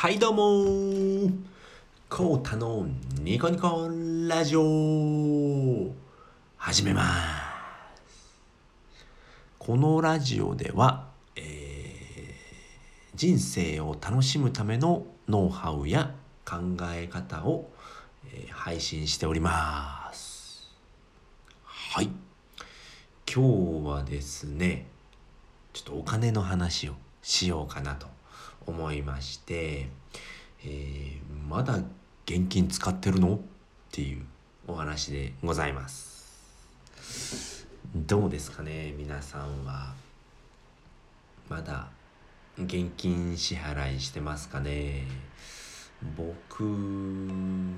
はいどうもコータのニコニコラジオ始めますこのラジオでは、えー、人生を楽しむためのノウハウや考え方を、えー、配信しております。はい。今日はですねちょっとお金の話をしようかなと。思いまして、えー、まだ現金使ってるの？っていうお話でございます。どうですかね皆さんは。まだ現金支払いしてますかね？僕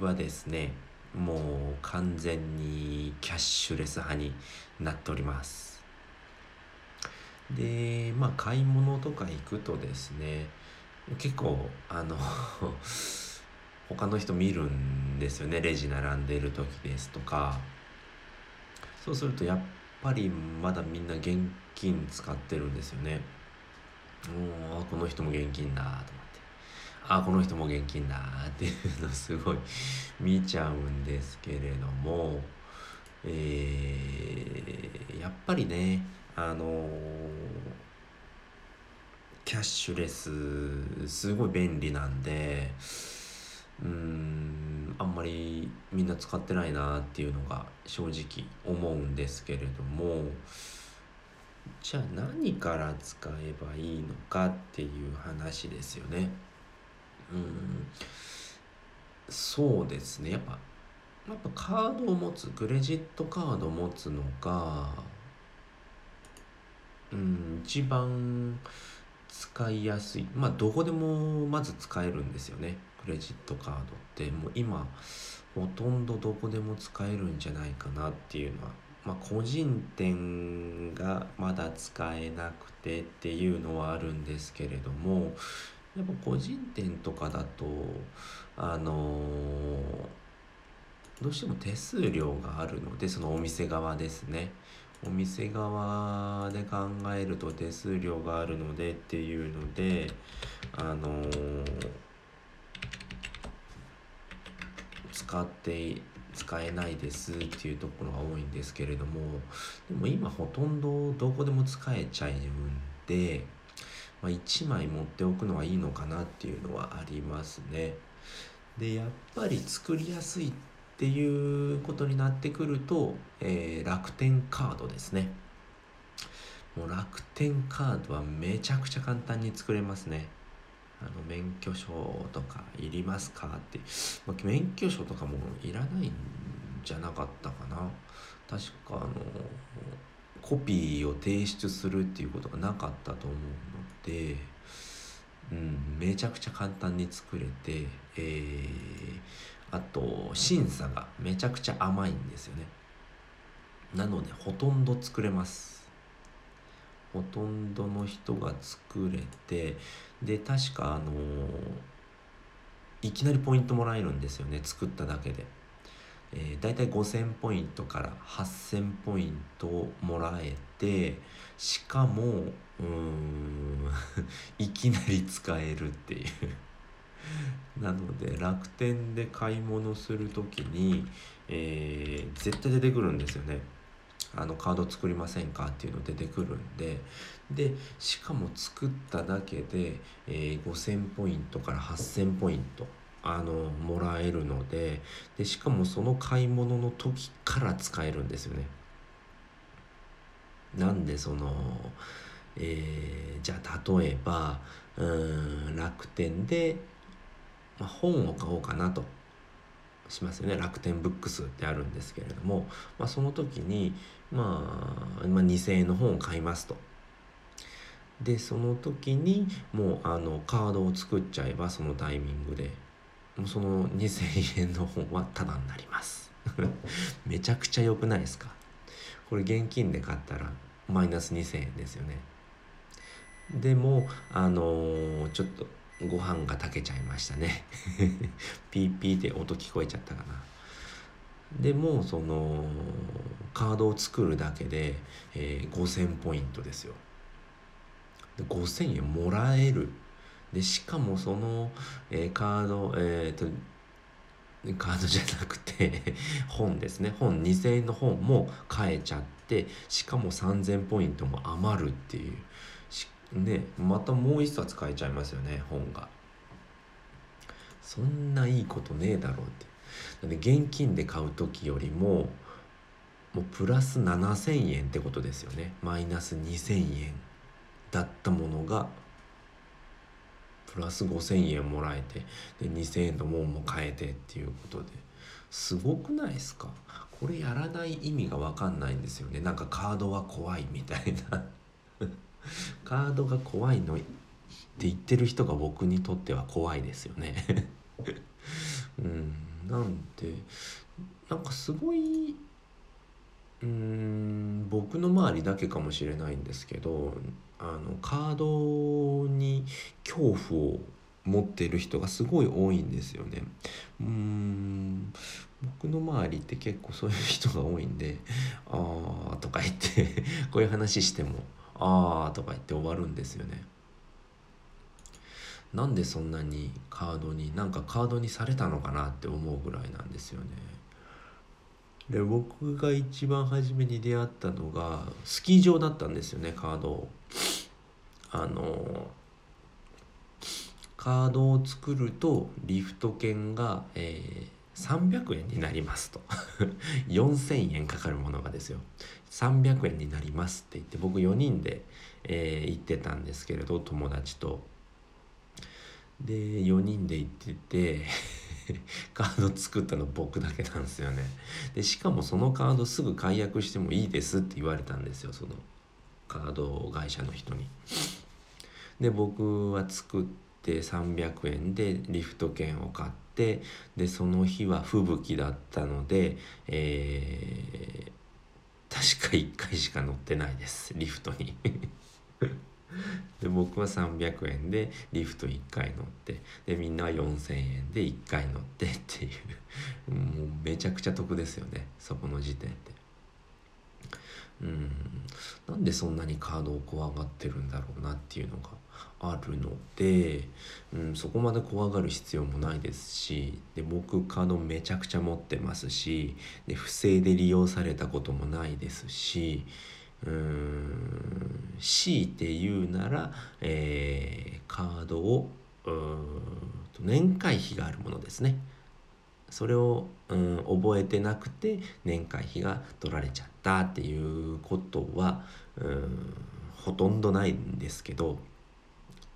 はですねもう完全にキャッシュレス派になっております。でまあ買い物とか行くとですね結構あの 他の人見るんですよね。レジ並んでる時ですとか。そうするとやっぱりまだみんな現金使ってるんですよね。おこの人も現金だと思って。あこの人も現金だっていうのすごい見ちゃうんですけれども。えー、やっぱりねあのーキャッシュレスすごい便利なんでうんあんまりみんな使ってないなっていうのが正直思うんですけれどもじゃあ何から使えばいいのかっていう話ですよね。うんそうですねやっぱやっぱカードを持つクレジットカードを持つのがうん一番使いやすい。まあどこでもまず使えるんですよね。クレジットカードって。もう今ほとんどどこでも使えるんじゃないかなっていうのは。まあ個人店がまだ使えなくてっていうのはあるんですけれどもやっぱ個人店とかだとあのー、どうしても手数料があるのでそのお店側ですね。お店側で考えると手数料があるのでっていうのであのー、使って使えないですっていうところが多いんですけれどもでも今ほとんどどこでも使えちゃうんで、まあ、1枚持っておくのはいいのかなっていうのはありますね。でやっぱり作りやすいっていうことになってくると、えー、楽天カードですね。もう楽天カードはめちゃくちゃ簡単に作れますね。あの免許証とかいりますかって、まあ、免許証とかもいらないんじゃなかったかな。確かあのコピーを提出するっていうことがなかったと思うので、うん、めちゃくちゃ簡単に作れて、えー、あと審査がめちゃくちゃ甘いんですよね。なのでほとんど作れます。ほとんどの人が作れてで確かあのいきなりポイントもらえるんですよね作っただけで、えー、大体5000ポイントから8000ポイントもらえてしかもうん いきなり使えるっていう。なので楽天で買い物する時に、えー、絶対出てくるんですよね。あのカード作りませんかっていうの出てくるんででしかも作っただけで、えー、5000ポイントから8000ポイントあのもらえるのででしかもその買い物の時から使えるんですよね。なんでその、えー、じゃあ例えばうん楽天でま、本を買おうかなとしますよね。楽天ブックスってあるんですけれども、まあ、その時に、まあ、まあ2,000円の本を買いますと。でその時にもうあのカードを作っちゃえばそのタイミングで。もうその2,000円の本はタダになります。めちゃくちゃ良くないですか？これ現金で買ったらマイナス2,000円ですよね。でもあのー、ちょっとご飯が炊けちゃいましたね。ピーピーって音聞こえちゃったかな。でもそのカードを作るだけで、えー、5,000ポイントですよ。で5,000円もらえる。でしかもその、えー、カードえっ、とカードじゃなくて 本ですね。本2000円の本も買えちゃってしかも3000ポイントも余るっていう。ねまたもう一冊買えちゃいますよね本が。そんないいことねえだろうって。なんで現金で買う時よりももうプラス7,000円ってことですよね。マイナス2,000円。だったものがプラス5,000円もらえてで2,000円のもんも買えてっていうことで。すごくないですか？これやらない意味が分かんないんですよね。なんかカードは怖いみたいな。カードが怖いのって言ってる人が僕にとっては怖いですよね うんなんでなんかすごいうん僕の周りだけかもしれないんですけどあのカードに恐怖を持ってる人がすごい多いんですよね。うん僕の周りって結構そういう人が多いんで「ああ」とか言ってこういう話しても「ああ」とか言って終わるんですよね。なんでそんなにカードになんかカードにされたのかなって思うぐらいなんですよね。で僕が一番初めに出会ったのがスキー場だったんですよねカードをあのカードを作るとリフト券が、えー、300円になりますと 4000円かかるものがですよ300円になりますって言って僕4人で、えー、行ってたんですけれど友達と。で4人で行ってて カード作ったの僕だけなんですよね。でしかもそのカードすぐ解約してもいいですって言われたんですよそのカード会社の人に。で僕は作って300円でリフト券を買ってでその日は吹雪だったのでえー、確か1回しか乗ってないです。リフトに。で僕は300円でリフト1回乗ってでみんなは4,000円で1回乗ってっていう。もうめちゃくちゃ得ですよね。そこの時点で。うん。なんでそんなにカードを怖がってるんだろうなっていうのが。あるので、うん、そこまで怖がる必要もないですしで僕カードめちゃくちゃ持ってますしで不正で利用されたこともないですしうん強いて言うなら、えー、カードを年会費があるものですね。それを、うん、覚えてなくて年会費が取られちゃったっていうことは、うん、ほとんどないんですけど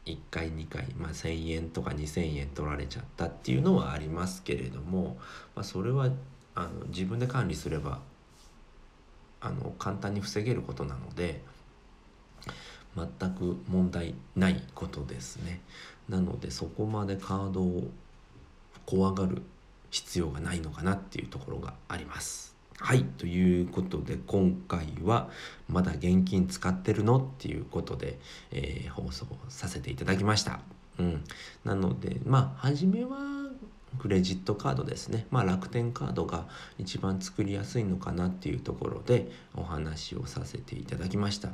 1回2回、まあ、1,000円とか2,000円取られちゃったっていうのはありますけれども、まあ、それはあの自分で管理すればあの簡単に防げることなので全く問題ないことですね。なのでそこまでカードを怖がる必要がないのかなっていうところがあります。はいということで今回は「まだ現金使ってるの?」っていうことで、えー、放送させていただきました。うん。なのでまあ初めはクレジットカードですね、まあ、楽天カードが一番作りやすいのかなっていうところでお話をさせていただきました。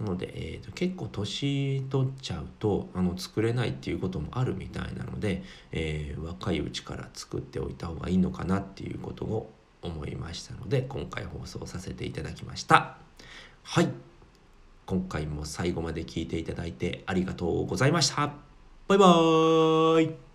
なので、えーと、結構年取っちゃうとあの作れないっていうこともあるみたいなので、えー、若いうちから作っておいた方がいいのかなっていうことを思いましたので今回放送させていただきました。はい。今回も最後まで聞いていただいてありがとうございました。バイバーイ。